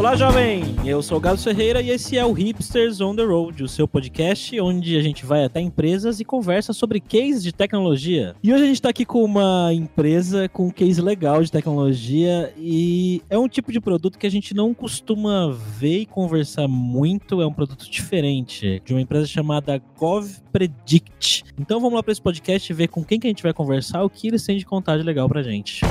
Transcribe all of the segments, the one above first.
Olá, jovem! Eu sou o Galo Ferreira e esse é o Hipsters on the Road, o seu podcast onde a gente vai até empresas e conversa sobre cases de tecnologia. E hoje a gente está aqui com uma empresa com um case legal de tecnologia e é um tipo de produto que a gente não costuma ver e conversar muito, é um produto diferente, de uma empresa chamada GovPredict. Então vamos lá para esse podcast e ver com quem que a gente vai conversar, o que eles têm de contar de legal pra gente.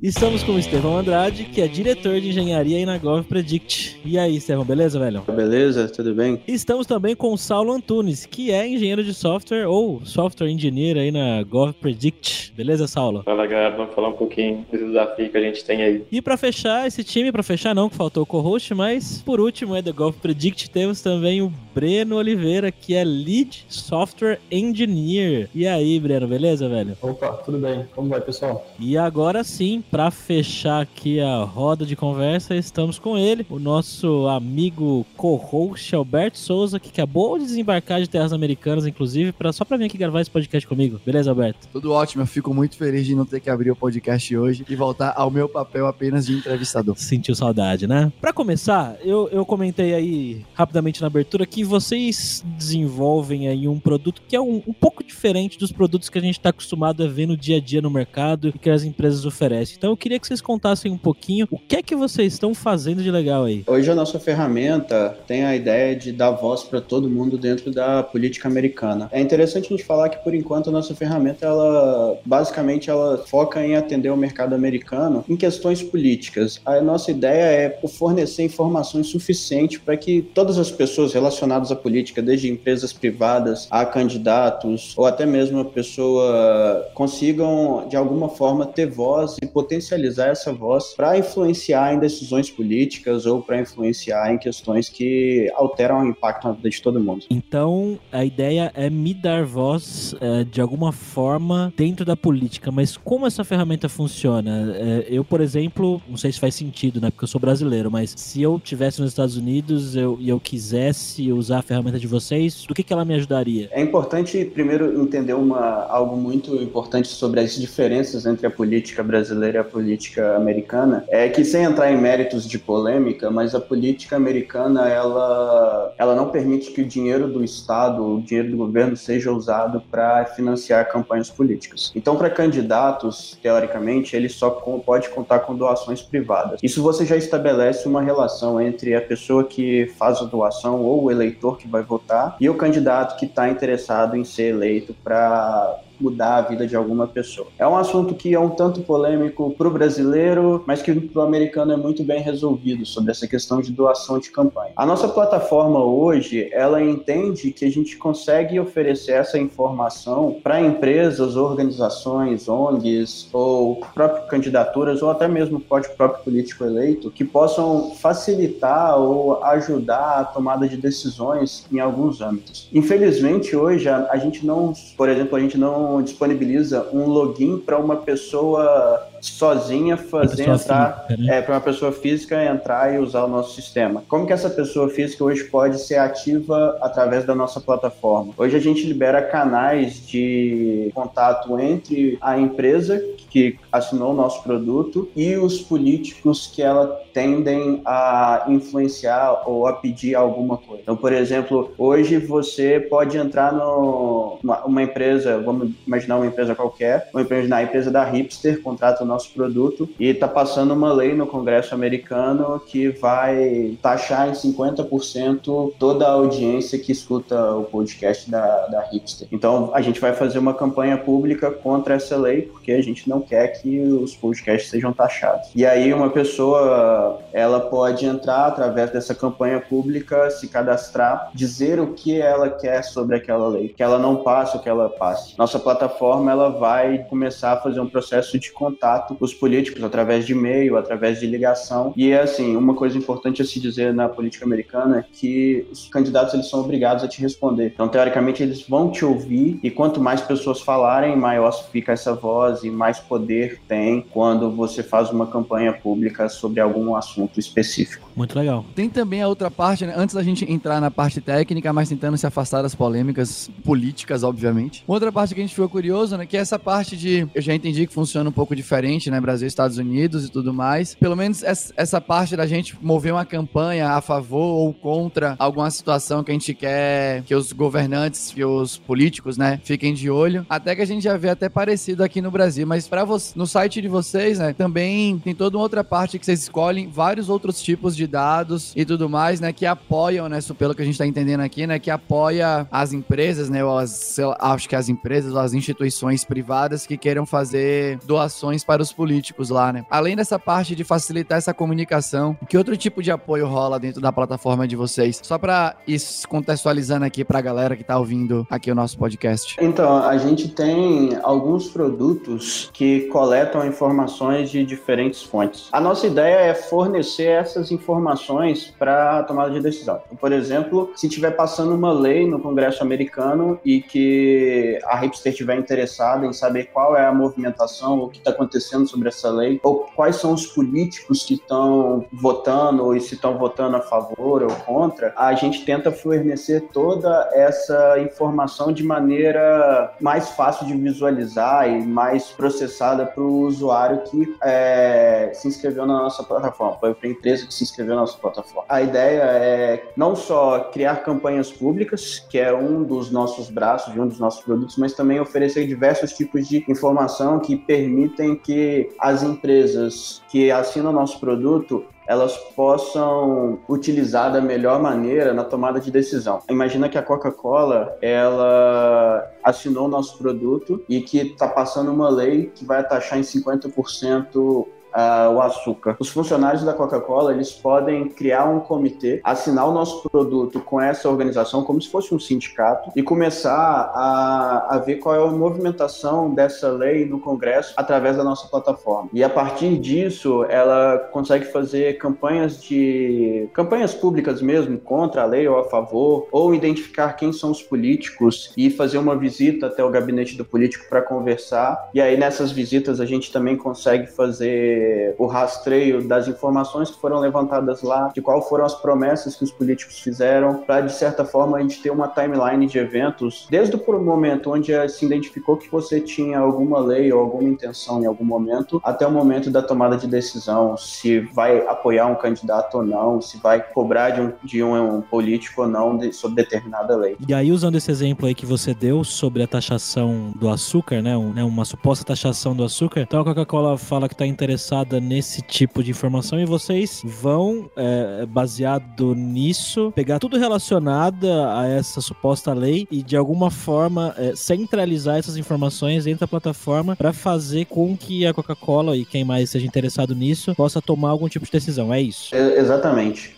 Estamos com o Estevão Andrade, que é diretor de engenharia aí na Gov Predict. E aí, Estevão, beleza, velho? Beleza, tudo bem? Estamos também com o Saulo Antunes, que é engenheiro de software ou software engineer aí na Gov Predict. Beleza, Saulo? Fala, galera, vamos falar um pouquinho do desafio que a gente tem aí. E para fechar esse time, para fechar não, que faltou o co-host, mas por último é da Gov Predict, temos também o Breno Oliveira, que é Lead Software Engineer. E aí, Breno, beleza, velho? Opa, tudo bem. Como vai, pessoal? E agora sim, para fechar aqui a roda de conversa, estamos com ele, o nosso amigo co-host Alberto Souza, que acabou de desembarcar de terras americanas, inclusive, pra, só para vir aqui gravar esse podcast comigo. Beleza, Alberto? Tudo ótimo, eu fico muito feliz de não ter que abrir o podcast hoje e voltar ao meu papel apenas de entrevistador. Sentiu saudade, né? Para começar, eu, eu comentei aí rapidamente na abertura que vocês desenvolvem aí um produto que é um, um pouco diferente dos produtos que a gente está acostumado a ver no dia a dia no mercado e que as empresas oferecem. Então eu queria que vocês contassem um pouquinho o que é que vocês estão fazendo de legal aí. Hoje a nossa ferramenta tem a ideia de dar voz para todo mundo dentro da política americana. É interessante gente falar que por enquanto a nossa ferramenta ela basicamente ela foca em atender o mercado americano em questões políticas. A nossa ideia é fornecer informações suficientes para que todas as pessoas relacionadas à política, desde empresas privadas a candidatos ou até mesmo a pessoa consigam de alguma forma ter voz e potencializar essa voz para influenciar em decisões políticas ou para influenciar em questões que alteram o impacto na vida de todo mundo. Então, a ideia é me dar voz é, de alguma forma dentro da política, mas como essa ferramenta funciona? É, eu, por exemplo, não sei se faz sentido, né? Porque eu sou brasileiro, mas se eu tivesse nos Estados Unidos e eu, eu, quisesse usar a ferramenta de vocês, do que, que ela me ajudaria? É importante primeiro entender uma, algo muito importante sobre as diferenças entre a política brasileira e a política americana. É que sem entrar em méritos de polêmica, mas a política americana ela, ela não permite que o dinheiro do Estado, o dinheiro do governo seja usado para financiar campanhas políticas. Então, para candidatos, teoricamente, ele só pode contar com doações privadas. Isso você já estabelece uma relação entre a pessoa que faz a doação ou o eleitor que vai votar e o candidato que está interessado em ser eleito para mudar a vida de alguma pessoa. É um assunto que é um tanto polêmico para o brasileiro, mas que para o americano é muito bem resolvido sobre essa questão de doação de campanha. A nossa plataforma hoje, ela entende que a gente consegue oferecer essa informação para empresas, organizações, ONGs ou próprias candidaturas ou até mesmo pode próprio político eleito que possam facilitar ou ajudar a tomada de decisões em alguns âmbitos. Infelizmente hoje a, a gente não, por exemplo, a gente não disponibiliza um login para uma pessoa sozinha fazer entrar né? é, para uma pessoa física entrar e usar o nosso sistema. Como que essa pessoa física hoje pode ser ativa através da nossa plataforma? Hoje a gente libera canais de contato entre a empresa que assinou o nosso produto e os políticos que ela tendem a influenciar ou a pedir alguma coisa. Então, por exemplo, hoje você pode entrar no uma, uma empresa, vamos imaginar uma empresa qualquer, vamos imaginar a empresa da Hipster, contrata nosso produto e está passando uma lei no Congresso americano que vai taxar em 50% toda a audiência que escuta o podcast da, da Hipster. Então, a gente vai fazer uma campanha pública contra essa lei, porque a gente não quer que os podcasts sejam taxados. E aí uma pessoa, ela pode entrar através dessa campanha pública, se cadastrar, dizer o que ela quer sobre aquela lei, que ela não passe o que ela passe. Nossa plataforma, ela vai começar a fazer um processo de contato contato os políticos através de e-mail, através de ligação. E é assim, uma coisa importante a se dizer na política americana é que os candidatos eles são obrigados a te responder. Então, teoricamente, eles vão te ouvir e quanto mais pessoas falarem, maior fica essa voz e mais poder tem quando você faz uma campanha pública sobre algum assunto específico. Muito legal. Tem também a outra parte, né? Antes da gente entrar na parte técnica, mas tentando se afastar das polêmicas políticas, obviamente. Outra parte que a gente ficou curioso, né? Que é essa parte de. Eu já entendi que funciona um pouco diferente, né? Brasil, Estados Unidos e tudo mais. Pelo menos essa parte da gente mover uma campanha a favor ou contra alguma situação que a gente quer que os governantes e os políticos, né, fiquem de olho. Até que a gente já vê até parecido aqui no Brasil. Mas para no site de vocês, né, também tem toda uma outra parte que vocês escolhem vários outros tipos de dados e tudo mais, né, que apoiam, né, pelo que a gente tá entendendo aqui, né, que apoia as empresas, né, ou as, lá, acho que as empresas ou as instituições privadas que queiram fazer doações para os políticos lá, né. Além dessa parte de facilitar essa comunicação, que outro tipo de apoio rola dentro da plataforma de vocês? Só para ir contextualizando aqui para a galera que tá ouvindo aqui o nosso podcast. Então, a gente tem alguns produtos que coletam informações de diferentes fontes. A nossa ideia é fornecer essas informações para tomada de decisão. Por exemplo, se estiver passando uma lei no Congresso americano e que a hipster estiver interessada em saber qual é a movimentação, o que está acontecendo sobre essa lei, ou quais são os políticos que estão votando e se estão votando a favor ou contra, a gente tenta fornecer toda essa informação de maneira mais fácil de visualizar e mais processada para o usuário que é, se inscreveu na nossa plataforma, foi para a empresa que se inscreveu na nossa plataforma. A ideia é não só criar campanhas públicas, que é um dos nossos braços, de um dos nossos produtos, mas também oferecer diversos tipos de informação que permitem que as empresas que assinam nosso produto elas possam utilizar da melhor maneira na tomada de decisão. Imagina que a Coca-Cola ela assinou o nosso produto e que está passando uma lei que vai taxar em 50% uh, o açúcar. Os funcionários da Coca-Cola eles podem criar um comitê, assinar o nosso produto com essa organização como se fosse um sindicato e começar a, a ver qual é a movimentação dessa lei no Congresso através da nossa plataforma. E a partir disso, ela consegue fazer campanhas de campanhas públicas mesmo contra a lei ou a favor, ou identificar quem são os políticos e fazer uma visita até o gabinete do político para conversar. E aí nessas visitas a gente também consegue fazer o rastreio das informações que foram levantadas lá, de qual foram as promessas que os políticos fizeram, para de certa forma a gente ter uma timeline de eventos, desde o momento onde se identificou que você tinha alguma lei ou alguma intenção em algum momento, até o momento da tomada de decisão, se vai apoiar um candidato ou não, se vai cobrar de um, de um, um político ou não de, sobre determinada lei. E aí, usando esse exemplo aí que você deu sobre a taxação do açúcar, né, um, né uma suposta taxação do açúcar, então a Coca-Cola fala que está interessada interessada nesse tipo de informação e vocês vão, é, baseado nisso, pegar tudo relacionado a essa suposta lei e de alguma forma é, centralizar essas informações dentro da plataforma para fazer com que a Coca-Cola e quem mais seja interessado nisso possa tomar algum tipo de decisão. É isso? É, exatamente.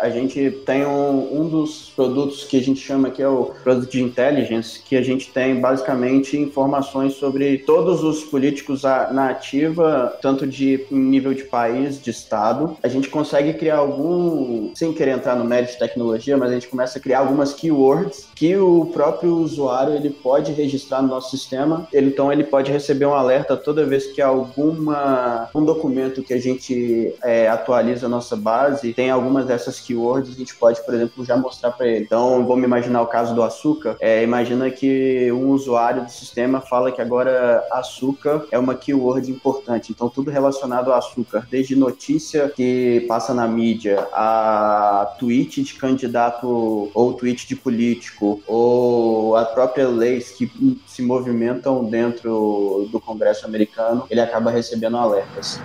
A gente tem um, um dos produtos que a gente chama que é o produto de intelligence, que a gente tem basicamente informações sobre todos os políticos na ativa, tanto de nível de país, de estado. A gente consegue criar algum, sem querer entrar no mérito de tecnologia, mas a gente começa a criar algumas keywords que o próprio usuário ele pode registrar no nosso sistema. Ele, então ele pode receber um alerta toda vez que alguma um documento que a gente é, atualiza a nossa base tem algumas dessas keywords, a gente pode, por exemplo, já mostrar para ele. Então vamos imaginar o caso do açúcar. É, imagina que um usuário do sistema fala que agora açúcar é uma keyword importante. Então tudo relacionado ao açúcar, desde notícia que passa na mídia, a tweet de candidato ou tweet de político, ou a própria leis que se movimentam dentro do Congresso americano, ele acaba recebendo alertas.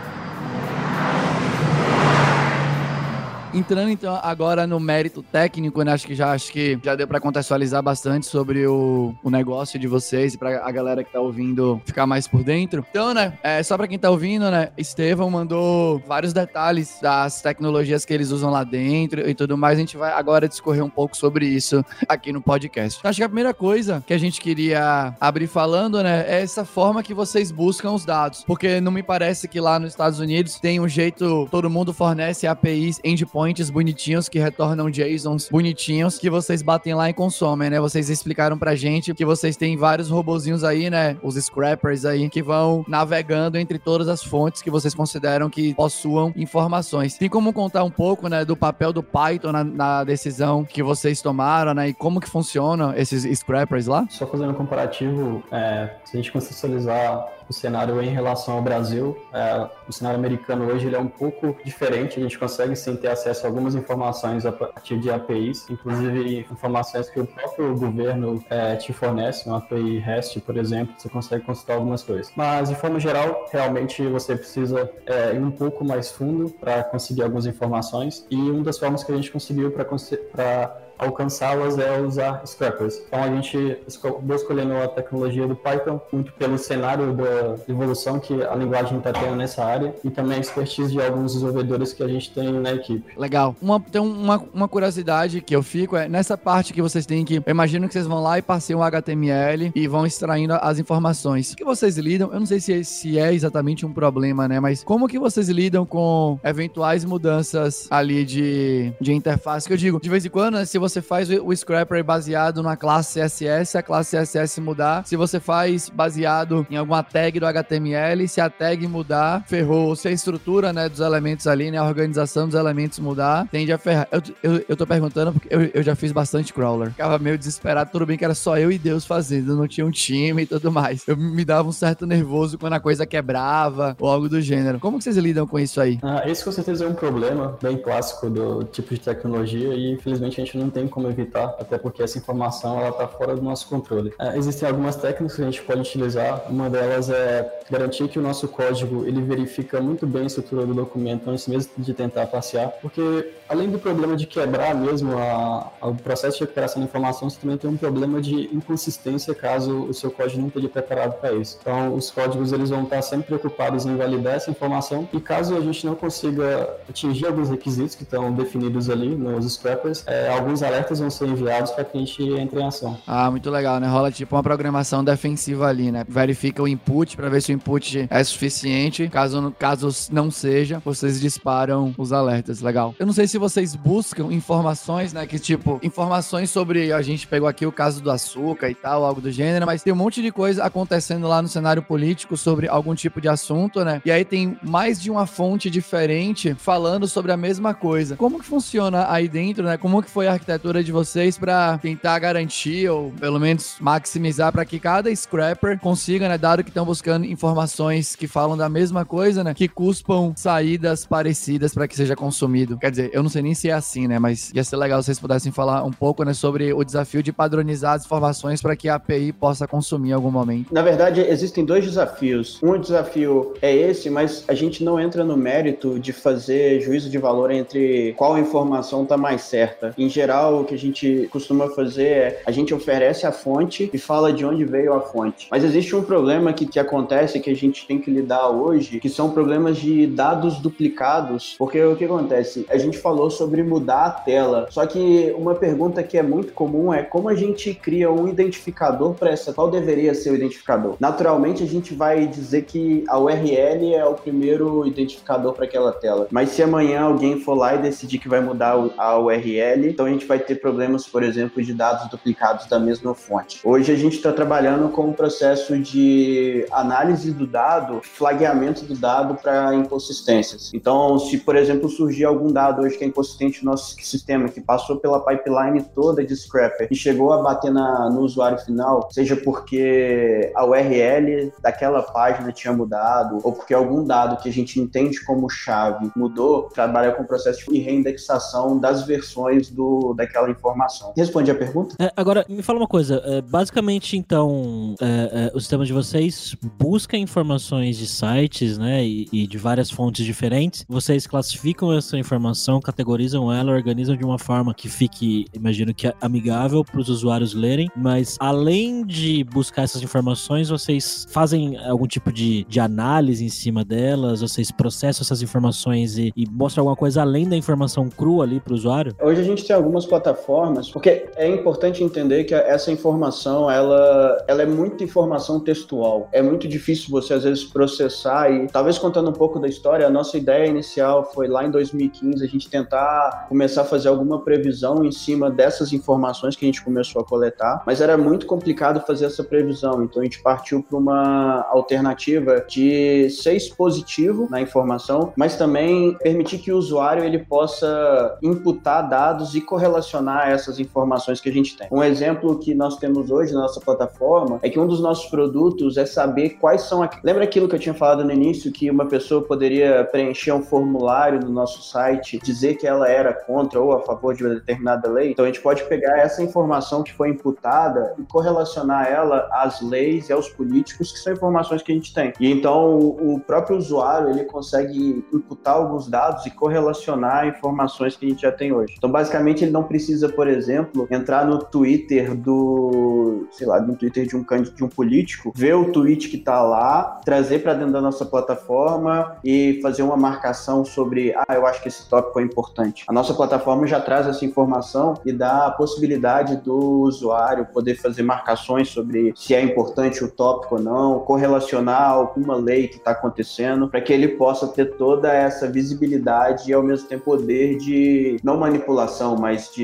Entrando então agora no mérito técnico, né? Acho que já acho que já deu para contextualizar bastante sobre o, o negócio de vocês e para a galera que tá ouvindo ficar mais por dentro. Então, né, é, só para quem tá ouvindo, né, Estevão mandou vários detalhes das tecnologias que eles usam lá dentro e tudo mais. A gente vai agora discorrer um pouco sobre isso aqui no podcast. Então, acho que a primeira coisa que a gente queria abrir falando, né, é essa forma que vocês buscam os dados, porque não me parece que lá nos Estados Unidos tem um jeito, todo mundo fornece APIs, endpoints bonitinhos que retornam JSONs bonitinhos que vocês batem lá e consomem, né? Vocês explicaram pra gente que vocês têm vários robozinhos aí, né? Os scrappers aí que vão navegando entre todas as fontes que vocês consideram que possuam informações. Tem como contar um pouco, né, do papel do Python na, na decisão que vocês tomaram, né? E como que funcionam esses scrappers lá? Só fazendo um comparativo, é, se a gente contextualizar o cenário em relação ao Brasil. É, o cenário americano hoje ele é um pouco diferente, a gente consegue sim ter acesso a algumas informações a partir de APIs, inclusive informações que o próprio governo é, te fornece, uma API REST, por exemplo, você consegue consultar algumas coisas. Mas, de forma geral, realmente você precisa é, ir um pouco mais fundo para conseguir algumas informações, e uma das formas que a gente conseguiu para alcançá-las é usar scrappers. Então a gente acabou escolhendo a tecnologia do Python muito pelo cenário da evolução que a linguagem está tendo nessa área e também a expertise de alguns desenvolvedores que a gente tem na equipe. Legal. Uma, tem uma, uma curiosidade que eu fico é nessa parte que vocês têm que. Eu imagino que vocês vão lá e passeiam o HTML e vão extraindo as informações. O que vocês lidam? Eu não sei se, se é exatamente um problema, né? Mas como que vocês lidam com eventuais mudanças ali de, de interface? Que eu digo, de vez em quando, né, se você você faz o scrapper baseado na classe CSS, a classe CSS mudar. Se você faz baseado em alguma tag do HTML, se a tag mudar, ferrou. Se a estrutura né, dos elementos ali, né, a organização dos elementos mudar, tende a ferrar. Eu, eu, eu tô perguntando porque eu, eu já fiz bastante crawler. Ficava meio desesperado, tudo bem que era só eu e Deus fazendo, não tinha um time e tudo mais. Eu me dava um certo nervoso quando a coisa quebrava ou algo do gênero. Como que vocês lidam com isso aí? Ah, esse com certeza é um problema bem clássico do tipo de tecnologia e infelizmente a gente não tem tem como evitar, até porque essa informação ela está fora do nosso controle. É, existem algumas técnicas que a gente pode utilizar. Uma delas é garantir que o nosso código ele verifica muito bem a estrutura do documento antes mesmo de tentar passear, porque além do problema de quebrar mesmo a, a, o processo de recuperação da informação, você também tem um problema de inconsistência caso o seu código não esteja preparado para isso. Então, os códigos eles vão estar sempre preocupados em validar essa informação e caso a gente não consiga atingir alguns requisitos que estão definidos ali nos scrappers, é, alguns alertas vão ser enviados para que a gente entre em ação. Ah, muito legal, né? Rola tipo uma programação defensiva ali, né? Verifica o input para ver se o input é suficiente. Caso, caso não seja, vocês disparam os alertas. Legal. Eu não sei se vocês buscam informações, né? Que tipo, informações sobre. A gente pegou aqui o caso do açúcar e tal, algo do gênero, mas tem um monte de coisa acontecendo lá no cenário político sobre algum tipo de assunto, né? E aí tem mais de uma fonte diferente falando sobre a mesma coisa. Como que funciona aí dentro, né? Como que foi a arquitetura arquitetura de vocês para tentar garantir ou pelo menos maximizar para que cada scrapper consiga, né, dado que estão buscando informações que falam da mesma coisa, né, que cuspam saídas parecidas para que seja consumido. Quer dizer, eu não sei nem se é assim, né, mas ia ser legal se vocês pudessem falar um pouco, né, sobre o desafio de padronizar as informações para que a API possa consumir em algum momento. Na verdade, existem dois desafios. Um desafio é esse, mas a gente não entra no mérito de fazer juízo de valor entre qual informação está mais certa. Em geral, o que a gente costuma fazer é a gente oferece a fonte e fala de onde veio a fonte. Mas existe um problema que, que acontece que a gente tem que lidar hoje, que são problemas de dados duplicados, porque o que acontece? A gente falou sobre mudar a tela, só que uma pergunta que é muito comum é como a gente cria um identificador para essa, qual deveria ser o identificador? Naturalmente a gente vai dizer que a URL é o primeiro identificador para aquela tela, mas se amanhã alguém for lá e decidir que vai mudar a URL, então a gente vai ter problemas, por exemplo, de dados duplicados da mesma fonte. Hoje a gente está trabalhando com um processo de análise do dado, flagueamento do dado para inconsistências. Então, se, por exemplo, surgir algum dado hoje que é inconsistente no nosso sistema, que passou pela pipeline toda de Scrapper e chegou a bater na, no usuário final, seja porque a URL daquela página tinha mudado, ou porque algum dado que a gente entende como chave mudou, trabalha com o processo de reindexação das versões do, daquela informação. Responde a pergunta? É, agora, me fala uma coisa. É, basicamente, então, é, é o sistema de vocês busca busca informações de sites, né, e, e, de várias fontes diferentes, vocês classificam essa informação, categorizam ela, organizam de uma forma que fique, imagino que amigável para os usuários lerem, mas além de buscar essas informações, vocês fazem algum tipo de, de análise em cima delas, vocês processam essas informações e, e mostram alguma coisa além da informação crua ali para o usuário? Hoje a gente tem algumas plataformas, porque é importante entender que essa informação, ela, ela é muita informação textual. É muito difícil você, às vezes, processar e, talvez contando um pouco da história, a nossa ideia inicial foi lá em 2015 a gente tentar começar a fazer alguma previsão em cima dessas informações que a gente começou a coletar, mas era muito complicado fazer essa previsão, então a gente partiu para uma alternativa de ser expositivo na informação, mas também permitir que o usuário ele possa imputar dados e correlacionar essas informações que a gente tem. Um exemplo que nós temos hoje na nossa plataforma é que um dos nossos produtos é saber quais são. Lembra aquilo que eu tinha falado no início que uma pessoa poderia preencher um formulário no nosso site, dizer que ela era contra ou a favor de uma determinada lei? Então a gente pode pegar essa informação que foi imputada e correlacionar ela às leis e aos políticos, que são informações que a gente tem. E então o próprio usuário ele consegue imputar alguns dados e correlacionar informações que a gente já tem hoje. Então basicamente ele não precisa, por exemplo, entrar no Twitter do, sei lá, no Twitter de um de um político, ver o tweet que está lá, trazer para dentro da nossa plataforma e fazer uma marcação sobre, ah, eu acho que esse tópico é importante. A nossa plataforma já traz essa informação e dá a possibilidade do usuário poder fazer marcações sobre se é importante o tópico ou não, correlacionar alguma lei que está acontecendo, para que ele possa ter toda essa visibilidade e ao mesmo tempo poder de não manipulação, mas de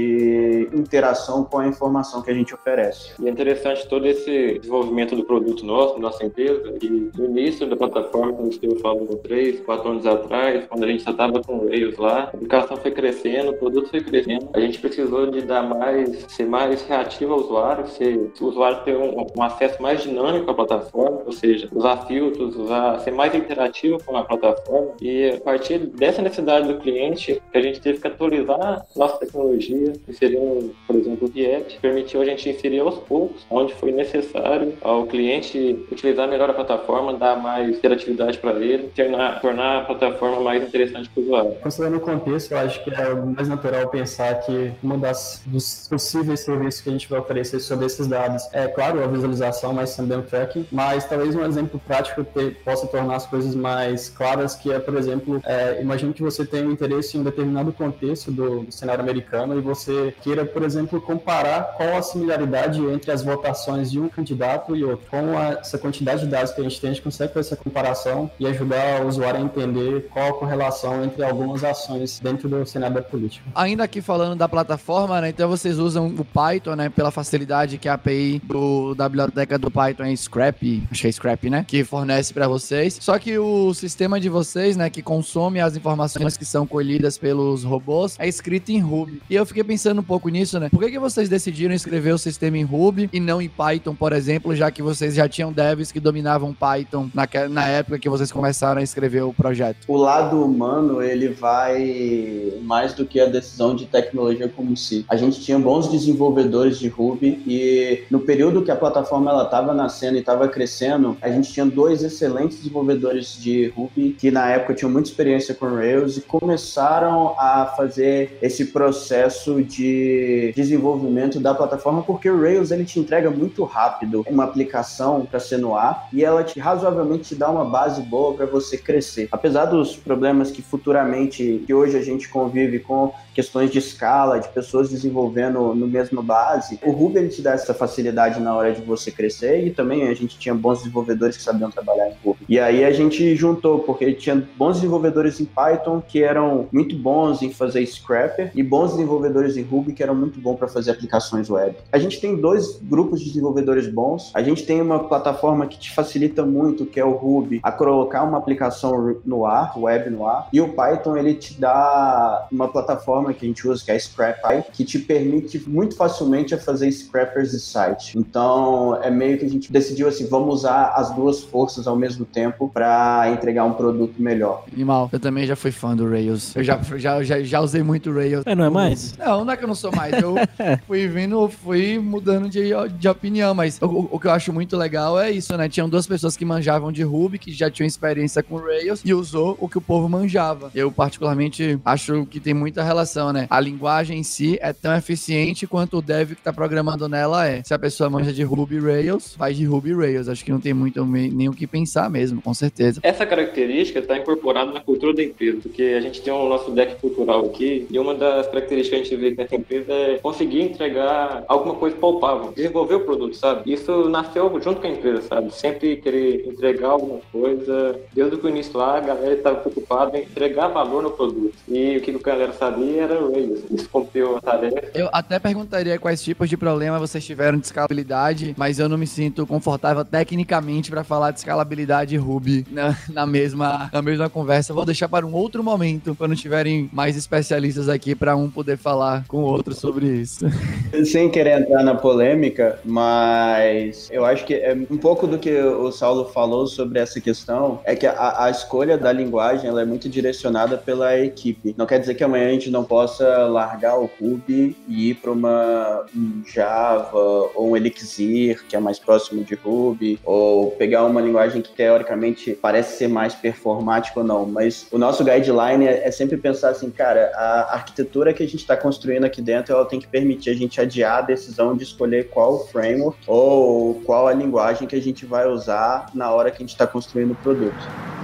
interação com a informação que a gente oferece. E é interessante todo esse desenvolvimento do produto nosso, nossa empresa, e no início da plataforma, quando esteve falando três, quatro anos atrás, quando a gente já estava com Rails lá, a aplicação foi crescendo, o produto foi crescendo, a gente precisou de dar mais, ser mais reativo ao usuário, ser, o usuário ter um, um acesso mais dinâmico à plataforma, ou seja, usar filtros, usar, ser mais interativo com a plataforma, e a partir dessa necessidade do cliente, a gente teve que atualizar nossa tecnologia, inserindo, por exemplo, o React, permitiu a gente inserir aos poucos, onde foi necessário ao cliente utilizar melhor a plataforma, dar mais interatividade para ele, tornar, tornar a plataforma mais interessante para o usuário. Considerando o contexto, eu acho que é mais natural pensar que uma das dos possíveis serviços que a gente vai oferecer sobre esses dados é, claro, a visualização, mas também o tracking, mas talvez um exemplo prático que possa tornar as coisas mais claras, que é, por exemplo, é, imagino que você tenha um interesse em um determinado contexto do, do cenário americano e você queira, por exemplo, comparar qual a similaridade entre as votações de um candidato e outro. Com a, essa quantidade de dados que a gente tem, a gente consegue fazer essa comparação e ajudar o usuário a entender qual a correlação entre algumas ações dentro do cenário da política. Ainda aqui falando da plataforma, né, então vocês usam o Python, né, pela facilidade que a API do, da biblioteca do Python é Scrap, acho que é Scrap, né, que fornece para vocês. Só que o sistema de vocês, né, que consome as informações que são colhidas pelos robôs, é escrito em Ruby. E eu fiquei pensando um pouco nisso, né? Por que, que vocês decidiram escrever o sistema em Ruby e não em Python, por exemplo, já que vocês já tinham devs que dominavam Python na, na época que vocês começaram a escrever o projeto? O lado humano, ele vai mais do que a decisão de tecnologia como si. A gente tinha bons desenvolvedores de Ruby e no período que a plataforma ela estava nascendo e estava crescendo, a gente tinha dois excelentes desenvolvedores de Ruby que na época tinham muita experiência com Rails e começaram a fazer esse processo de desenvolvimento da plataforma porque o Rails ele te entrega muito rápido uma aplicação para ser no ar e ela te razoavelmente te dá uma base boa para você crescer. Apesar dos problemas que futuramente, que hoje a gente convive com questões de escala, de pessoas desenvolvendo no mesma base, o Ruby ele te dá essa facilidade na hora de você crescer e também a gente tinha bons desenvolvedores que sabiam trabalhar em Ruby. E aí a gente juntou, porque tinha bons desenvolvedores em Python que eram muito bons em fazer scrapper e bons desenvolvedores em Ruby que eram muito bons para fazer aplicações web. A gente tem dois grupos de desenvolvedores bons. A gente tem uma plataforma que te facilita muito, que é o Ruby, a colocar uma aplicação no ar, web no ar, e o Python ele te dá uma plataforma que a gente usa que é a que te permite muito facilmente a fazer scrappers de site. Então, é meio que a gente decidiu assim, vamos usar as duas forças ao mesmo tempo para entregar um produto melhor. Animal, eu também já fui fã do Rails. Eu já, já, já, já usei muito Rails. É, não é mais? Não, não é que eu não sou mais. Eu fui vindo, fui mudando de, de opinião, mas o, o, que eu acho muito legal é isso, né? Tinham duas pessoas que manjavam de Ruby, que já tinham experiência com Rails, e usou o que o povo manjava. Eu, particularmente, acho que tem muita relação, né? A linguagem em si é tão eficiente quanto o dev que tá programando nela é. Se a pessoa manja de Ruby Rails, faz de Ruby Rails. Acho que não tem muito nem o que pensar mesmo, com certeza. Essa característica está incorporada na cultura da empresa, porque a gente tem o nosso deck cultural aqui, e uma das características que a gente vê nessa empresa é conseguir entregar alguma coisa palpável, desenvolver o produto, sabe? Isso nasceu junto com a empresa, sabe? Sempre querer entregar alguma coisa. Desde o início lá, a galera estava preocupada em entregar valor no produto. E o que a galera sabia era Rails. Isso cumpriu a tarefa. Eu até perguntaria quais tipos de problema vocês tiveram de escalabilidade, mas eu não me sinto confortável tecnicamente para falar de escalabilidade Ruby na, na, mesma, na mesma conversa. Vou deixar para um outro momento, quando tiverem mais especialistas aqui, para um poder falar com o outro sobre isso. Sem querer entrar na polêmica, mas eu acho que é um pouco do que o Saulo falou sobre essa questão, é que a, a escolha da linguagem ela é muito direcionada pela equipe. Não quer dizer que amanhã a gente não possa largar o Ruby e ir para uma um Java ou um Elixir, que é mais próximo de Ruby, ou pegar uma linguagem que teoricamente parece ser mais performática ou não, mas o nosso guideline é, é sempre pensar assim, cara, a arquitetura que a gente está construindo aqui dentro, ela tem que permitir a gente adiar a decisão de escolher qual framework ou qual a linguagem que a gente vai usar na hora que a gente está construindo o produto.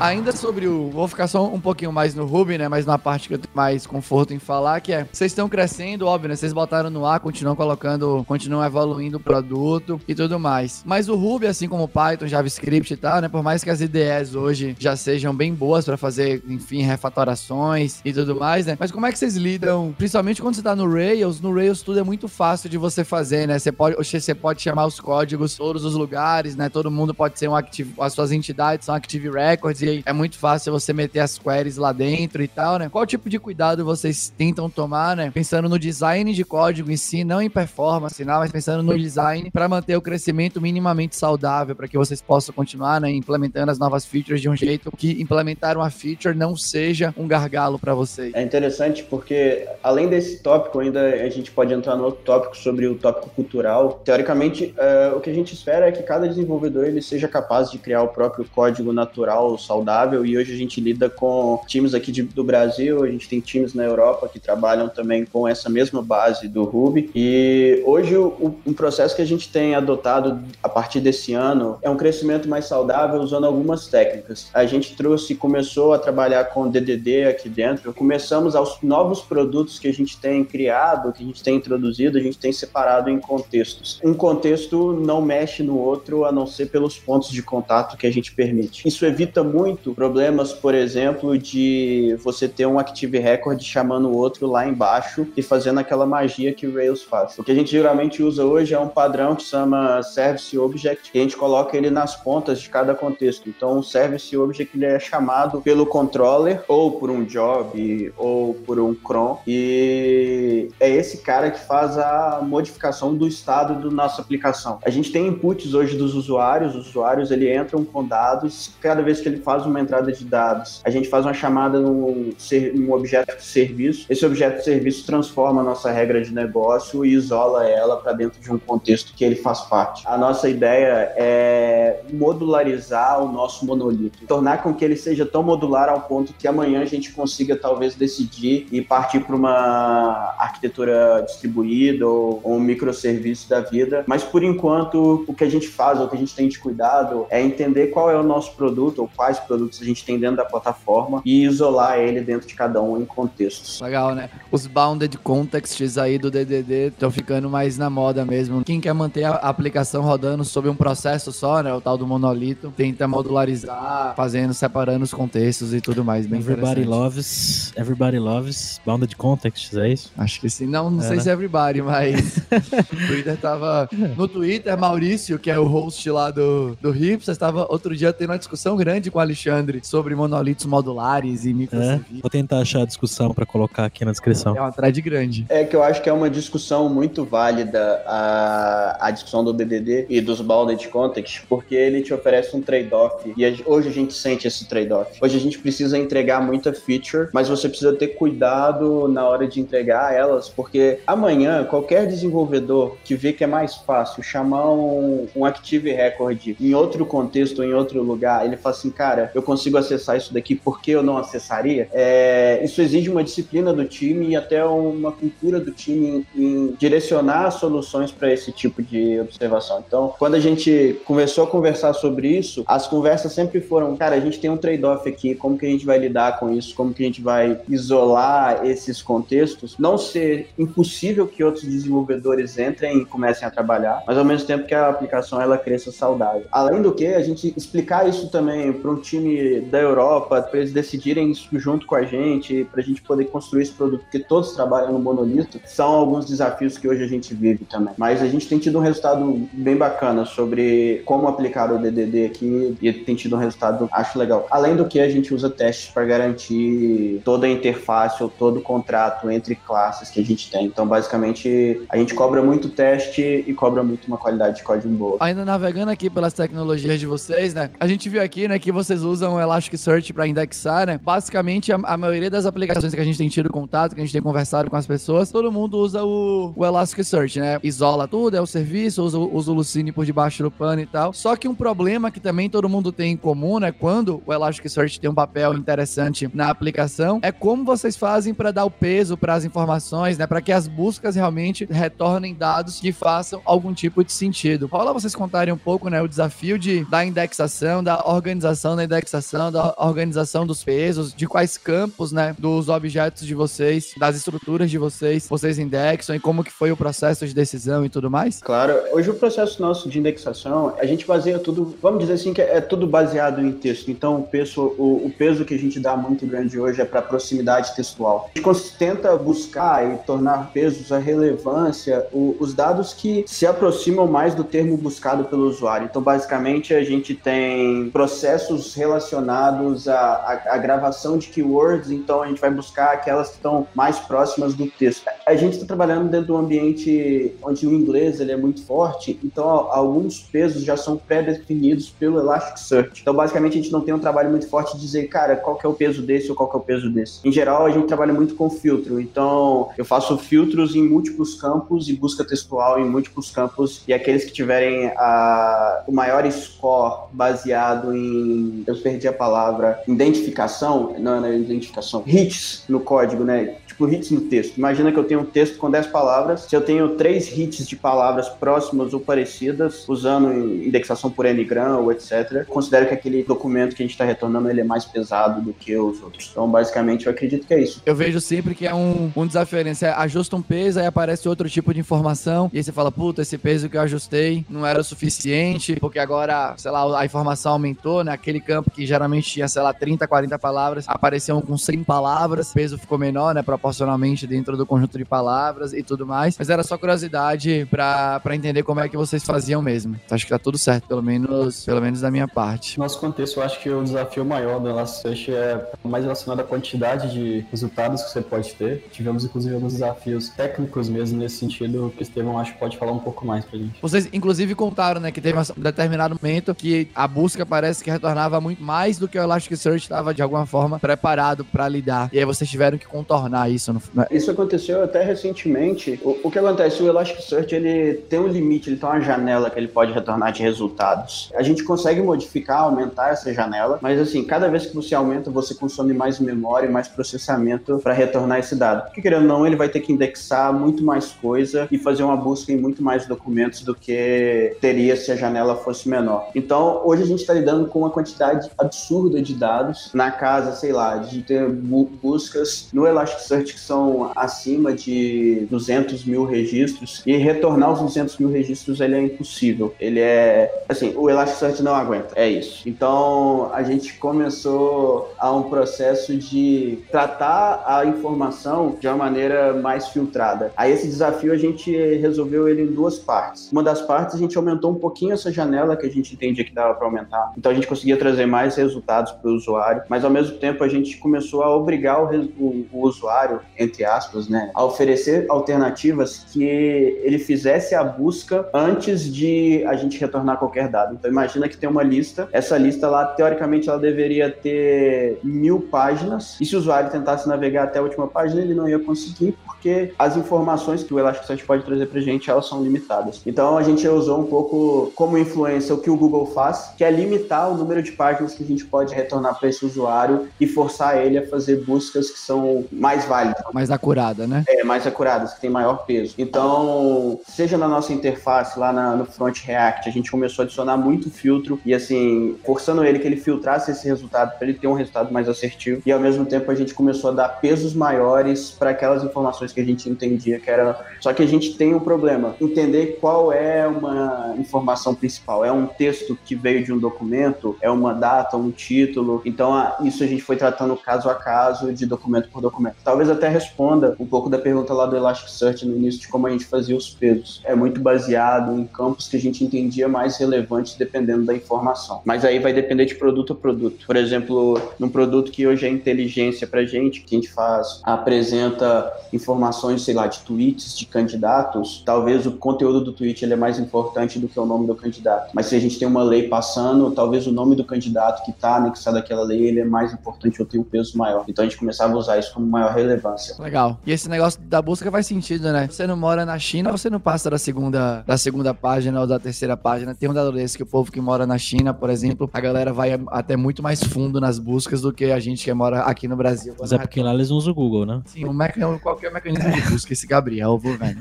Ainda sobre o. Vou ficar só um pouquinho mais no Ruby, né? Mas na parte que eu tenho mais conforto em falar, que é. Vocês estão crescendo, óbvio, né? Vocês botaram no ar, continuam colocando, continuam evoluindo o produto e tudo mais. Mas o Ruby, assim como Python, JavaScript e tal, né? Por mais que as IDEs hoje já sejam bem boas para fazer, enfim, refatorações e tudo mais, né? Mas como é que vocês lidam, principalmente quando você tá no Rails? No Rails tudo é muito fácil de você fazer, né? Você pode, você pode chamar os códigos todos os lugares, né? Todo mundo pode ser um Active, as suas entidades são Active Records e é muito fácil você meter as queries lá dentro e tal, né? Qual tipo de cuidado vocês tentam tomar, né? Pensando no design de código em si, não em performance, não, mas pensando no design para manter o crescimento minimamente saudável, para que vocês possam continuar, né, implementando as novas features de um jeito que implementar uma feature não seja um gargalo para vocês. É interessante porque além desse tópico, ainda a gente pode entrar no outro tópico sobre o tópico cultural. Teoricamente, uh, o que a gente espera é que cada desenvolvedor ele seja capaz de criar o próprio código natural, saudável saudável e hoje a gente lida com times aqui de, do Brasil, a gente tem times na Europa que trabalham também com essa mesma base do Ruby e hoje o, um processo que a gente tem adotado a partir desse ano é um crescimento mais saudável usando algumas técnicas. A gente trouxe, começou a trabalhar com DDD aqui dentro, começamos aos novos produtos que a gente tem criado, que a gente tem introduzido, a gente tem separado em contextos. Um contexto não mexe no outro a não ser pelos pontos de contato que a gente permite. Isso evita muito muito problemas, por exemplo, de você ter um Active Record chamando o outro lá embaixo e fazendo aquela magia que o Rails faz. O que a gente geralmente usa hoje é um padrão que chama Service Object, e a gente coloca ele nas pontas de cada contexto. Então, o Service Object ele é chamado pelo controller, ou por um job, ou por um cron, e é esse cara que faz a modificação do estado da nossa aplicação. A gente tem inputs hoje dos usuários, os usuários ele entram com dados, cada vez que ele faz faz uma entrada de dados, a gente faz uma chamada num, num objeto de serviço, esse objeto de serviço transforma a nossa regra de negócio e isola ela para dentro de um contexto que ele faz parte. A nossa ideia é modularizar o nosso monolito, tornar com que ele seja tão modular ao ponto que amanhã a gente consiga talvez decidir e partir para uma arquitetura distribuída ou, ou um microserviço da vida, mas por enquanto o que a gente faz, o que a gente tem de cuidado é entender qual é o nosso produto ou quais produtos a gente tem dentro da plataforma e isolar ele dentro de cada um em contextos. Legal, né? Os bounded contexts aí do DDD estão ficando mais na moda mesmo. Quem quer manter a aplicação rodando sobre um processo só, né? O tal do monolito, tenta modularizar, fazendo, separando os contextos e tudo mais. Bem everybody loves, everybody loves bounded contexts, é isso? Acho que sim. Não, não é, sei né? se é everybody, mas o Twitter tava no Twitter, Maurício, que é o host lá do, do Hipster, estava outro dia tendo uma discussão grande com o Alexandre sobre monolitos modulares e microserviços. É, vou tentar achar a discussão para colocar aqui na descrição. É uma thread grande. É que eu acho que é uma discussão muito válida a, a discussão do DDD e dos bounded context, porque ele te oferece um trade-off e hoje a gente sente esse trade-off. Hoje a gente precisa entregar muita feature, mas você precisa ter cuidado na hora de entregar elas, porque amanhã qualquer desenvolvedor que vê que é mais fácil chamar um, um Active Record em outro contexto, em outro lugar, ele fala assim, cara, eu consigo acessar isso daqui, por que eu não acessaria? É, isso exige uma disciplina do time e até uma cultura do time em, em direcionar soluções para esse tipo de observação. Então, quando a gente começou a conversar sobre isso, as conversas sempre foram, cara, a gente tem um trade-off aqui, como que a gente vai lidar com isso, como que a gente vai isolar esses contextos, não ser impossível que outros desenvolvedores entrem e comecem a trabalhar, mas ao mesmo tempo que a aplicação ela cresça saudável. Além do que, a gente explicar isso também para um time da Europa, para eles decidirem isso junto com a gente, para a gente poder construir esse produto, porque todos trabalham no monolito, são alguns desafios que hoje a gente vive também. Mas a gente tem tido um resultado bem bacana sobre como aplicar o DDD aqui e tem tido um resultado, acho legal. Além do que, a gente usa testes para garantir toda a interface ou todo o contrato entre classes que a gente tem. Então, basicamente, a gente cobra muito teste e cobra muito uma qualidade de código boa. Ainda navegando aqui pelas tecnologias de vocês, né? A gente viu aqui, né, que vocês usam o Elasticsearch para indexar, né? Basicamente, a, a, maioria das aplicações que a gente tem tido contato, que a gente tem conversado com as pessoas, todo mundo usa o, o Elasticsearch, né? Isola tudo, é o serviço, usa, usa o Lucene por debaixo do pano e tal. Só que um problema que também todo mundo tem em comum, né? Quando o Elasticsearch tem um papel interessante na aplicação, é como vocês fazem para dar o peso para as informações, né? Para que as buscas realmente retornem dados que façam algum tipo de sentido. Rola vocês contarem um pouco, né? O desafio de, da indexação, da organização da indexação, da organização dos pesos, de quais campos, né? Dos objetos de vocês, das estruturas de vocês, vocês indexam e como que foi o processo de decisão e tudo mais? Claro, hoje o processo nosso de indexação, a gente baseia tudo, vamos dizer assim, que é tudo baseado em texto. Então, o peso, o, o peso que a gente dá muito grande hoje é para proximidade textual. A gente tenta buscar e tornar pesos a relevância, o, os dados que se aproximam mais do termo buscado pelo usuário. Então, basicamente, a gente tem processos relacionados à, à, à gravação de keywords, então a gente vai buscar aquelas que estão mais próximas do texto. A gente está trabalhando dentro de um ambiente onde o inglês ele é muito forte, então alguns pesos já são pré-definidos pelo Elasticsearch. Então, basicamente, a gente não tem um trabalho muito forte de dizer, cara, qual que é o peso desse ou qual que é o peso desse. Em geral, a gente trabalha muito com filtro, então eu faço filtros em múltiplos campos e busca textual em múltiplos campos, e aqueles que tiverem a, o maior score baseado em, eu perdi a palavra, identificação, não, não é identificação, hits no código, né? Tipo, hits no texto. Imagina que eu tenho um texto com 10 palavras, se eu tenho três hits de palavras próximas ou parecidas, usando indexação por ngram ou etc., considero que aquele documento que a gente está retornando ele é mais pesado do que os outros. Então, basicamente, eu acredito que é isso. Eu vejo sempre que é um, um desafio, né? Você ajusta um peso, aí aparece outro tipo de informação, e aí você fala, puta, esse peso que eu ajustei não era o suficiente, porque agora, sei lá, a informação aumentou, né? Aquele campo que geralmente tinha, sei lá, 30, 40 palavras, apareceu com 100 palavras, o peso ficou menor, né? Proporcionalmente dentro do conjunto de palavras e tudo mais. Mas era só curiosidade pra, pra entender como é que vocês faziam mesmo. Então, acho que tá tudo certo, pelo menos, pelo menos da minha parte. No nosso contexto, eu acho que o desafio maior do Elasticsearch é mais relacionado à quantidade de resultados que você pode ter. Tivemos, inclusive, alguns desafios técnicos mesmo nesse sentido, que o Estevão acho que pode falar um pouco mais pra gente. Vocês, inclusive, contaram, né, que teve um determinado momento que a busca parece que retornava muito mais do que o Elasticsearch estava, de alguma forma, preparado para lidar. E aí vocês tiveram que contornar isso. No... Né? Isso aconteceu até recentemente. O, o que acontece? O Elasticsearch, ele tem um limite, ele tem uma janela que ele pode retornar de resultados. A gente consegue modificar, aumentar essa janela, mas assim, cada vez que você aumenta, você consome mais memória e mais processamento para retornar esse dado. Porque querendo ou não, ele vai ter que indexar muito mais coisa e fazer uma busca em muito mais documentos do que teria se a janela fosse menor. Então, hoje a gente está lidando com uma quantidade absurda de dados na casa, sei lá, de ter buscas no Elasticsearch que são acima de 200 mil registros e retornar os 200 mil registros ele é impossível. Ele é, assim, o Elasticsearch não aguenta, é isso. Então, a gente começou a um processo de tratar a informação de uma maneira mais filtrada. Aí esse desafio a gente resolveu ele em duas partes. Uma das partes a gente aumentou um pouquinho essa janela que a gente entendia que dava para aumentar. Então a gente conseguia trazer mais resultados para o usuário, mas ao mesmo tempo a gente começou a obrigar o, o, o usuário, entre aspas, né, a oferecer alternativas que ele fizesse a busca antes de a gente retornar qualquer dado. Então imagina que tem uma lista, essa lista lá, teoricamente, ela deveria ter mil páginas, e se o usuário tentasse navegar até a última página, ele não ia conseguir, porque as informações que o Elasticsearch pode trazer pra gente, elas são limitadas. Então a gente usou um pouco como influência o que o Google faz, que é limitar o número de páginas que a gente pode retornar para esse usuário e forçar ele a fazer buscas que são mais válidas. Mais acurada, né? É, mais acuradas, que tem maior peso. Então, seja na nossa interface lá na, no front React, a gente começou a adicionar muito filtro e assim, forçando ele que ele filtrasse esse resultado para ele ter um resultado mais assertivo. E ao mesmo tempo a gente começou a dar pesos maiores para aquelas informações que a gente entendia que era. Só que a gente tem um problema, entender qual é uma informação principal. É um texto que veio de um documento, é uma data, um título. Então, isso a gente foi tratando caso a caso, de documento por documento. Talvez até responda um pouco da pergunta lá do Elasticsearch no início de como a gente fazia os pesos. É muito baseado em campos que a gente entendia mais relevantes dependendo da informação. Mas aí vai depender de produto a produto. Por exemplo, num produto que hoje é inteligência pra gente, que a gente faz, apresenta informações, sei lá, de tweets de candidatos, talvez o conteúdo do tweet ele é mais importante do que o nome do candidato. Mas se a gente tem uma lei passando, talvez o nome do candidato que está anexado àquela lei, ele é mais importante ou tem um peso maior. Então a gente começava a usar isso como maior relevância. Legal. E esse negócio da busca faz sentido, né? Você não mora na China, você não passa da segunda, da segunda página ou da terceira página. Tem um dado desse que o povo que mora na China, por exemplo, a galera vai até muito mais fundo nas buscas do que a gente que mora aqui no Brasil. Mas é porque lá eles usam o Google, né? Sim, o qualquer mecanismo de busca, esse Gabriel, vou velho.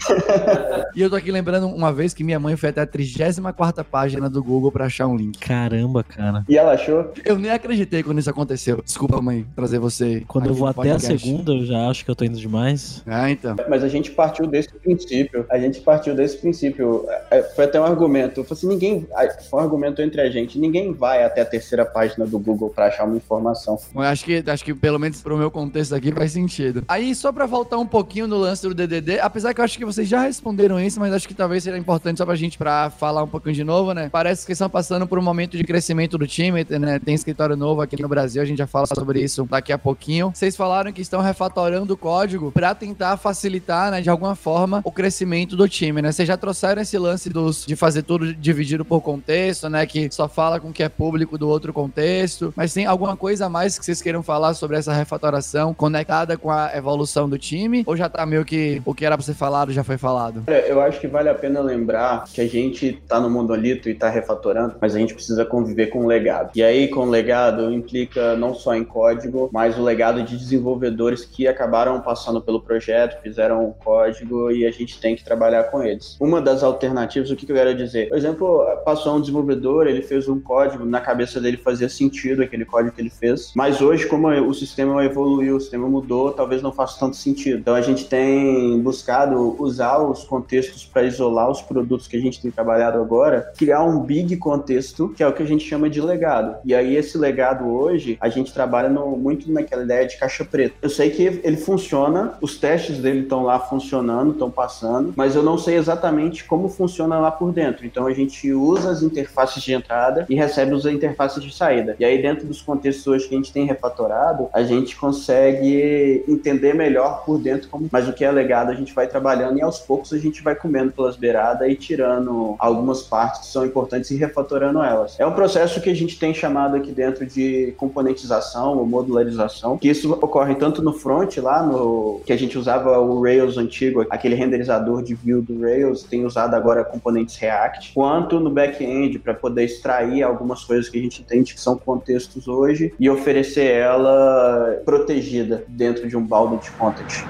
e eu tô aqui lembrando uma vez que minha mãe foi até a 34 página do Google pra achar um link. Caramba, cara. E ela achou? Eu nem acreditei quando isso aconteceu. Desculpa, mãe, trazer você. Quando eu vou até a podcast. segunda, eu já acho que eu tô indo demais. Ah, então. Mas a gente partiu desse princípio. A gente partiu desse princípio. É, Foi até um argumento. Foi assim, ninguém. Foi um argumento entre a gente. Ninguém vai até a terceira página do Google pra achar uma informação. Eu acho que, acho que pelo menos pro meu contexto aqui faz sentido. Aí, só pra voltar um pouquinho no lance do DDD, apesar que eu acho que vocês já responderam isso, mas acho que talvez seja importante só pra gente pra falar um pouquinho de novo, né? Parece que estão passando por um momento de crescimento do time, né? Tem escritório novo aqui no Brasil, a gente já fala sobre isso daqui a pouquinho. Vocês falaram que estão refatorando o código pra tentar facilitar, né, de alguma forma, o crescimento do time, né? Vocês já trouxeram esse lance dos, de fazer tudo dividido por contexto, né? Que só fala com o que é público do outro contexto. Mas tem alguma coisa a mais que vocês queiram falar sobre essa refatoração conectada com a evolução do time? Ou já tá meio que o que era pra ser falado já foi falado? Eu acho que vale a pena lembrar que a gente tá no monolito e tá refatorando, mas a gente precisa conviver com legado. E aí, com legado, implica não só em código, mas o legado de desenvolvedores que acabaram passando pelo projeto, fizeram o código e a gente tem que trabalhar com eles. Uma das alternativas, o que que eu quero dizer? Por exemplo, passou um desenvolvedor, ele fez um código, na cabeça dele fazia sentido aquele código que ele fez, mas hoje, como o sistema evoluiu, o sistema mudou, talvez não faça tanto sentido. Então a gente tem buscado usar os contextos para isolar os produtos que a gente tem trabalhado agora, criar um big contexto, que é o que a gente chama de legado. E aí esse legado hoje, a gente trabalha no- muito naquela ideia de caixa preta. Eu sei que ele funciona, os testes dele estão lá funcionando, estão passando, mas eu não sei exatamente como funciona lá por dentro. Então a gente usa as interfaces de entrada e recebe as interfaces de saída. E aí dentro dos contextos hoje que a gente tem refatorado, a gente consegue entender melhor por dentro como, mas o que é legado a gente vai trabalhando e aos poucos a gente vai comendo pelas beiradas e tirando algumas partes que são importantes e refatorando elas. É um processo que a gente tem chamado aqui dentro de componentização ou modularização, que isso ocorre tanto no front lá no que a gente usava o Rails antigo, aquele renderizador de view do Rails, tem usado agora componentes React, quanto no back-end para poder extrair algumas coisas que a gente entende que são contextos hoje e oferecer ela protegida dentro de um balde de content.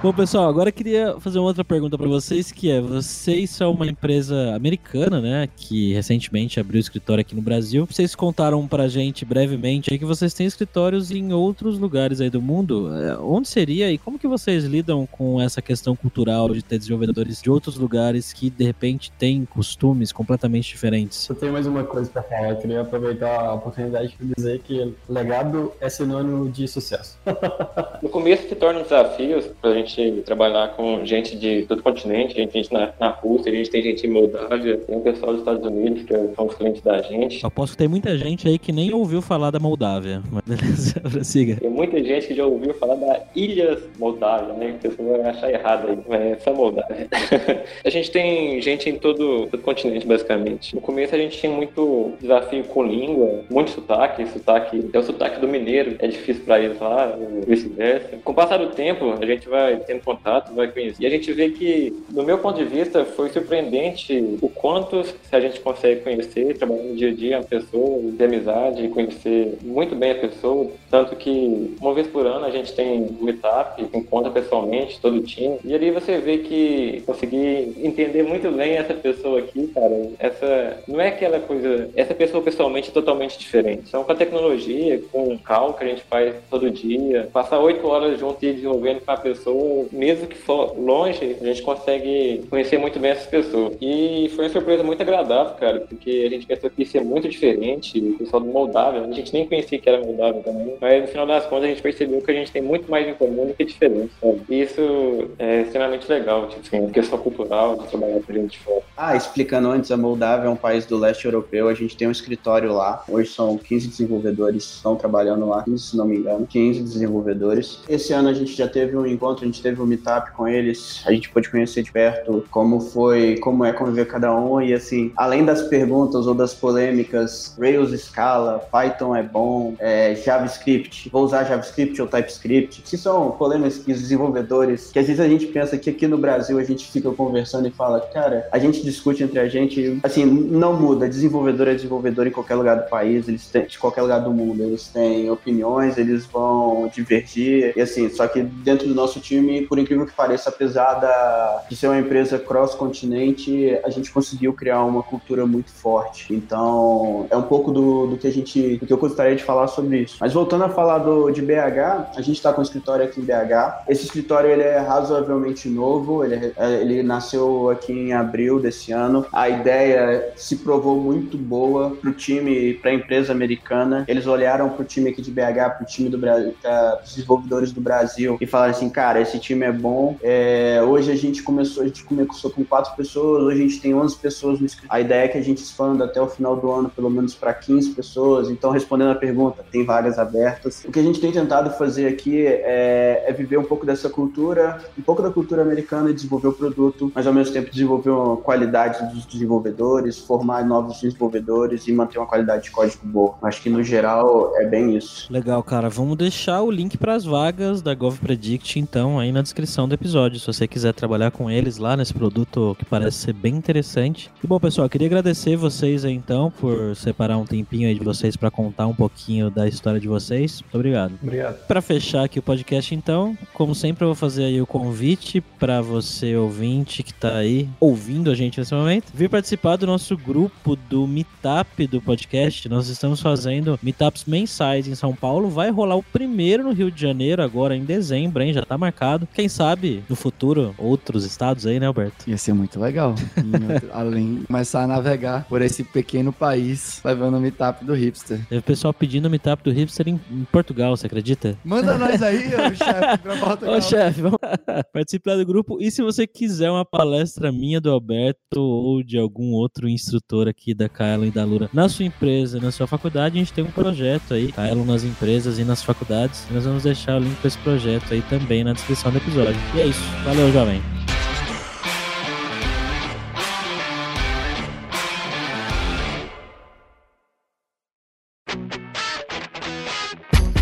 Bom, pessoal, agora eu queria fazer uma outra pergunta pra vocês, que é, vocês são uma empresa americana, né, que recentemente abriu escritório aqui no Brasil. Vocês contaram pra gente brevemente aí que vocês têm escritórios em outros lugares aí do mundo. É, Onde seria e como que vocês lidam com essa questão cultural de ter desenvolvedores de outros lugares que de repente têm costumes completamente diferentes? Eu tenho mais uma coisa pra falar. Eu queria aproveitar a oportunidade para dizer que legado é sinônimo de sucesso. No começo se torna um desafio pra gente gente trabalhar com gente de todo continente, a gente gente na, na Rússia, a gente tem gente em Moldávia, tem o pessoal dos Estados Unidos que são os clientes da gente. Eu posso que tem muita gente aí que nem ouviu falar da Moldávia, mas beleza, prossiga. Tem muita gente que já ouviu falar da Ilhas Moldávia, né? Que você vai achar errado aí, mas é só Moldávia. a gente tem gente em todo, todo continente, basicamente. No começo a gente tinha muito desafio com língua, muito sotaque, sotaque, é o sotaque do mineiro, é difícil para eles lá, vice-versa. Com o passar do tempo, a gente vai tendo contato, vai conhecer. E a gente vê que, do meu ponto de vista, foi surpreendente o quanto se a gente consegue conhecer, trabalhar no dia a dia uma pessoa, de amizade, conhecer muito bem a pessoa. Tanto que uma vez por ano a gente tem um meetup, encontra pessoalmente todo o time. E ali você vê que consegui entender muito bem essa pessoa aqui, cara. Essa não é aquela coisa. Essa pessoa pessoalmente é totalmente diferente. Então, com a tecnologia, com o cal que a gente faz todo dia, passar oito horas junto e desenvolvendo com a pessoa, mesmo que for longe, a gente consegue conhecer muito bem essas pessoas. E foi uma surpresa muito agradável, cara, porque a gente pensou que muito diferente. O pessoal do Moldávia, a gente nem conhecia que era Moldávia também. Mas no final das contas a gente percebeu que a gente tem muito mais em comum do que diferente, sabe? E isso é extremamente legal, tipo assim, questão cultural, de trabalhar com gente fora. Ah, explicando antes, a Moldávia é um país do leste europeu, a gente tem um escritório lá. Hoje são 15 desenvolvedores estão trabalhando lá, 15, se não me engano, 15 desenvolvedores. Esse ano a gente já teve um encontro, a gente teve um meetup com eles, a gente pôde conhecer de perto como foi, como é conviver cada um e assim, além das perguntas ou das polêmicas, Rails escala, Python é bom, é, JavaScript, vou usar JavaScript ou TypeScript, que são polêmicas que os desenvolvedores, que às vezes a gente pensa que aqui no Brasil a gente fica conversando e fala, cara, a gente discute entre a gente, assim, não muda, desenvolvedor é desenvolvedor em qualquer lugar do país, eles têm, de qualquer lugar do mundo, eles têm opiniões, eles vão divergir, e assim, só que dentro do nosso time, por incrível que pareça, apesar da, de ser uma empresa cross-continente, a gente conseguiu criar uma cultura muito forte. Então, é um pouco do, do que a gente, do que eu gostaria de falar sobre isso. Mas voltando a falar do, de BH, a gente está com um escritório aqui em BH. Esse escritório ele é razoavelmente novo, ele, é, ele nasceu aqui em abril desse ano. A ideia se provou muito boa para o time, para a empresa americana. Eles olharam para o time aqui de BH, para o time do Brasil, dos desenvolvedores do Brasil e falaram assim, cara, esse time é bom. É, hoje a gente começou, a gente começou com quatro pessoas, hoje a gente tem 11 pessoas no escritório. A ideia é que a gente expanda até o final do ano, pelo menos para 15 pessoas. Então, respondendo a pergunta, tem vagas abertas. O que a gente tem tentado fazer aqui é, é viver um pouco dessa cultura, um pouco da cultura americana e desenvolver o produto, mas ao mesmo tempo desenvolver uma qualidade dos desenvolvedores, formar novos desenvolvedores e manter uma qualidade de código boa. Acho que no geral é bem isso. Legal, cara. Vamos deixar o link para as vagas da GovPredict, então, aí na descrição do episódio, se você quiser trabalhar com eles lá nesse produto que parece ser bem interessante. E bom, pessoal, queria agradecer vocês aí, então por separar um tempinho aí de vocês para contar um pouquinho da história de vocês. Muito obrigado. Obrigado. Para fechar aqui o podcast, então, como sempre, eu vou fazer aí o convite para você, ouvinte, que tá aí ouvindo a gente nesse momento, vir participar do nosso grupo do Meetup do podcast. Nós estamos fazendo meetups mensais em São Paulo. Vai rolar o primeiro no Rio de Janeiro, agora em dezembro, hein? Já tá marcado. Quem sabe no futuro, outros estados aí, né, Alberto? Ia ser muito legal. Além de começar a navegar por esse pequeno país, levando o meetup do hipster. Teve pessoal pedindo o meetup do hipster em, em Portugal, você acredita? Manda nós aí, ô, chefe, pra Portugal. Ô, chefe, vamos participar do grupo. E se você quiser uma palestra minha do Alberto ou de algum outro instrutor aqui da Kaelon e da Lura na sua empresa, na sua faculdade, a gente tem um projeto aí, Kaelon nas empresas e nas faculdades. Nós vamos deixar o link para esse projeto aí também na descrição do episódio. E é isso. Valeu, jovem.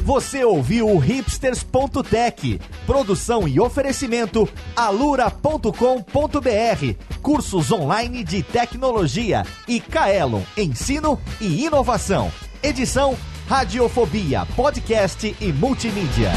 Você ouviu o hipsters.tech, produção e oferecimento alura.com.br, cursos online de tecnologia e Kaelon, ensino e inovação. Edição Radiofobia, podcast e multimídia.